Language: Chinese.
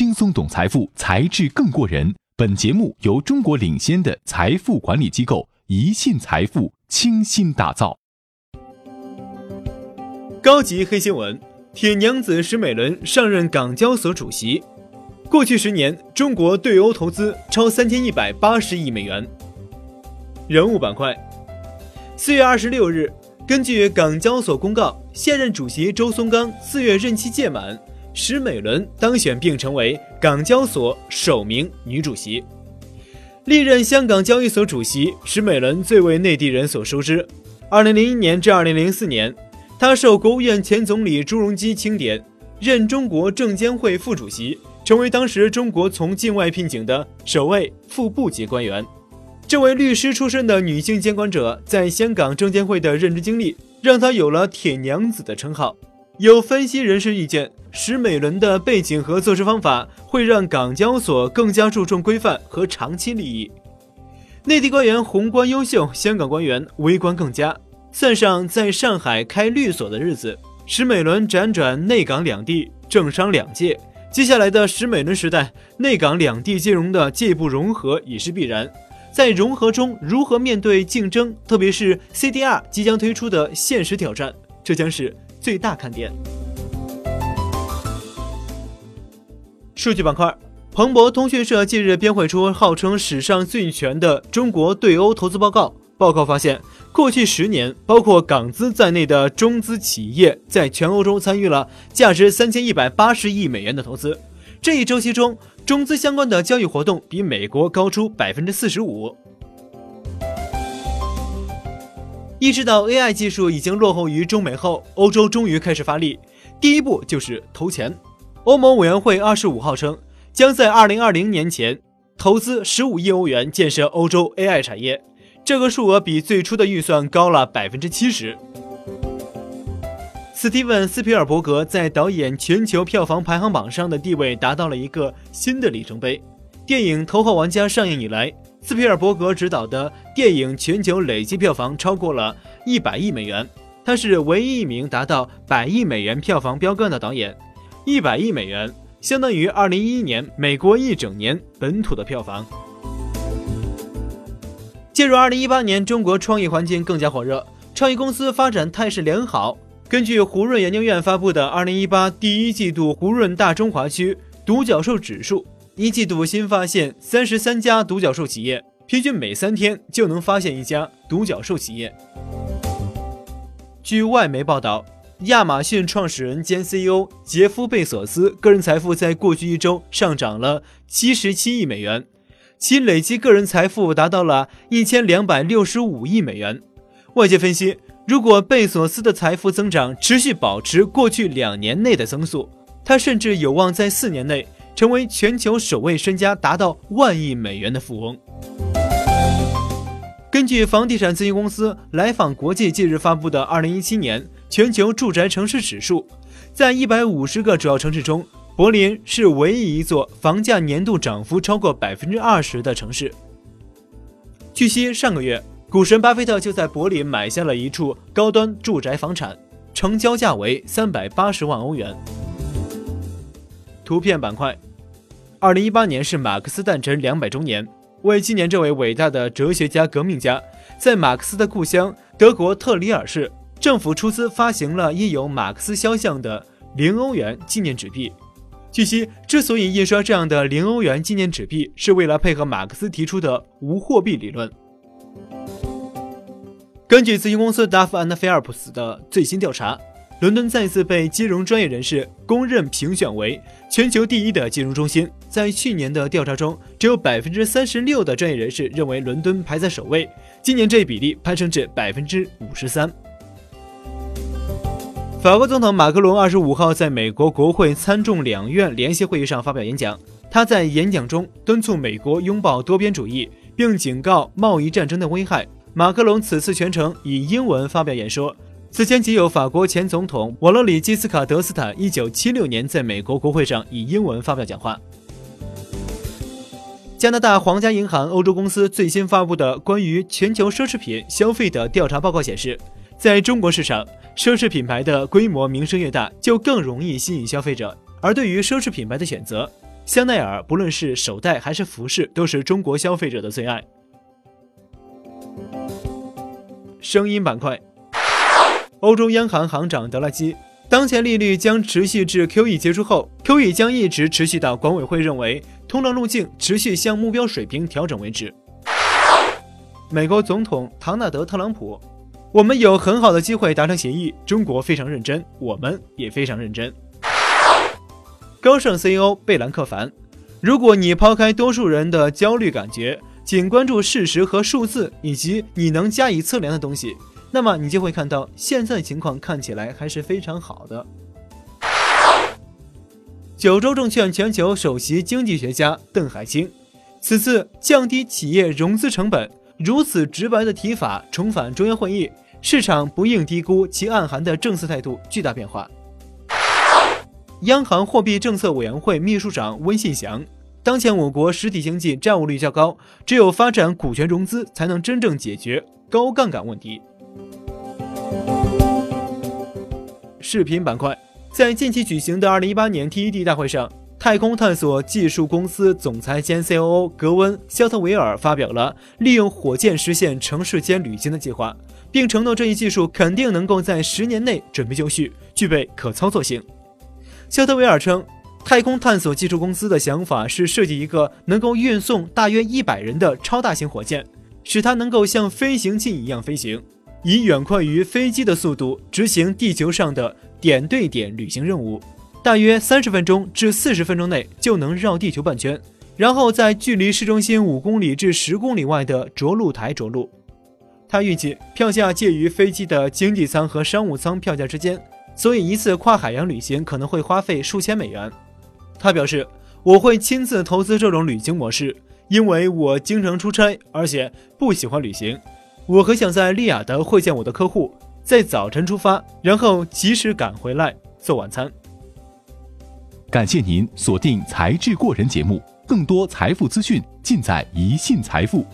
轻松懂财富，才智更过人。本节目由中国领先的财富管理机构宜信财富倾心打造。高级黑新闻：铁娘子石美伦上任港交所主席。过去十年，中国对欧投资超三千一百八十亿美元。人物板块：四月二十六日，根据港交所公告，现任主席周松刚四月任期届满。石美伦当选并成为港交所首名女主席。历任香港交易所主席，石美伦最为内地人所熟知。二零零一年至二零零四年，她受国务院前总理朱镕基钦点，任中国证监会副主席，成为当时中国从境外聘请的首位副部级官员。这位律师出身的女性监管者，在香港证监会的任职经历，让她有了“铁娘子”的称号。有分析人士意见。石美伦的背景和做事方法会让港交所更加注重规范和长期利益。内地官员宏观优秀，香港官员微观更佳。算上在上海开律所的日子，石美伦辗转内港两地，政商两界。接下来的石美伦时代，内港两地金融的进一步融合已是必然。在融合中，如何面对竞争，特别是 CDR 即将推出的现实挑战，这将是最大看点。数据板块，彭博通讯社近日编绘出号称史上最全的中国对欧投资报告。报告发现，过去十年，包括港资在内的中资企业在全欧洲参与了价值三千一百八十亿美元的投资。这一周期中，中资相关的交易活动比美国高出百分之四十五。意识到 AI 技术已经落后于中美后，欧洲终于开始发力，第一步就是投钱。欧盟委员会二十五号称，将在二零二零年前投资十五亿欧元建设欧洲 AI 产业，这个数额比最初的预算高了百分之七十。斯蒂文·斯皮尔伯格在导演全球票房排行榜上的地位达到了一个新的里程碑。电影《头号玩家》上映以来，斯皮尔伯格执导的电影全球累计票房超过了一百亿美元，他是唯一一名达到百亿美元票房标杆的导演。一百亿美元相当于二零一一年美国一整年本土的票房。进入二零一八年，中国创意环境更加火热，创意公司发展态势良好。根据胡润研究院发布的二零一八第一季度胡润大中华区独角兽指数，一季度新发现三十三家独角兽企业，平均每三天就能发现一家独角兽企业。据外媒报道。亚马逊创始人兼 CEO 杰夫·贝索斯个人财富在过去一周上涨了七十七亿美元，其累计个人财富达到了一千两百六十五亿美元。外界分析，如果贝索斯的财富增长持续保持过去两年内的增速，他甚至有望在四年内成为全球首位身家达到万亿美元的富翁。根据房地产咨询公司来访国际近日发布的二零一七年。全球住宅城市指数，在一百五十个主要城市中，柏林是唯一一座房价年度涨幅超过百分之二十的城市。据悉，上个月，股神巴菲特就在柏林买下了一处高端住宅房产，成交价为三百八十万欧元。图片板块，二零一八年是马克思诞辰两百周年，为纪念这位伟大的哲学家、革命家，在马克思的故乡德国特里尔市。政府出资发行了印有马克思肖像的零欧元纪念纸币。据悉，之所以印刷这样的零欧元纪念纸币，是为了配合马克思提出的无货币理论。根据咨询公司 Duff and Phelps 的最新调查，伦敦再次被金融专业人士公认评选为全球第一的金融中心。在去年的调查中，只有百分之三十六的专业人士认为伦敦排在首位，今年这一比例攀升至百分之五十三。法国总统马克龙二十五号在美国国会参众两院联席会议上发表演讲。他在演讲中敦促美国拥抱多边主义，并警告贸易战争的危害。马克龙此次全程以英文发表演说。此前仅有法国前总统瓦罗里基斯卡德斯坦一九七六年在美国国会上以英文发表讲话。加拿大皇家银行欧洲公司最新发布的关于全球奢侈品消费的调查报告显示，在中国市场。奢侈品牌的规模名声越大，就更容易吸引消费者。而对于奢侈品牌的选择，香奈儿不论是手袋还是服饰，都是中国消费者的最爱。声音板块，欧洲央行行长德拉基，当前利率将持续至 QE 结束后，QE 将一直持续到管委会认为通胀路径持续向目标水平调整为止。美国总统唐纳德·特朗普，我们有很好的机会达成协议，中国非常认真，我们也非常认真。高盛 CEO 贝兰克凡，如果你抛开多数人的焦虑感觉。仅关注事实和数字，以及你能加以测量的东西，那么你就会看到现在情况看起来还是非常好的。九州证券全球首席经济学家邓海清，此次降低企业融资成本如此直白的提法重返中央会议，市场不应低估其暗含的政策态度巨大变化。央行货币政策委员会秘书长温信祥。当前我国实体经济债务率较高，只有发展股权融资，才能真正解决高杠杆问题。视频板块，在近期举行的2018年 TED 大会上，太空探索技术公司总裁兼 COO 格温·肖特维尔发表了利用火箭实现城市间旅行的计划，并承诺这一技术肯定能够在十年内准备就绪，具备可操作性。肖特维尔称。太空探索技术公司的想法是设计一个能够运送大约一百人的超大型火箭，使它能够像飞行器一样飞行，以远快于飞机的速度执行地球上的点对点旅行任务，大约三十分钟至四十分钟内就能绕地球半圈，然后在距离市中心五公里至十公里外的着陆台着陆。他预计票价介于飞机的经济舱和商务舱票价之间，所以一次跨海洋旅行可能会花费数千美元。他表示：“我会亲自投资这种旅行模式，因为我经常出差，而且不喜欢旅行。我很想在利雅得会见我的客户，在早晨出发，然后及时赶回来做晚餐。”感谢您锁定《才智过人》节目，更多财富资讯尽在宜信财富。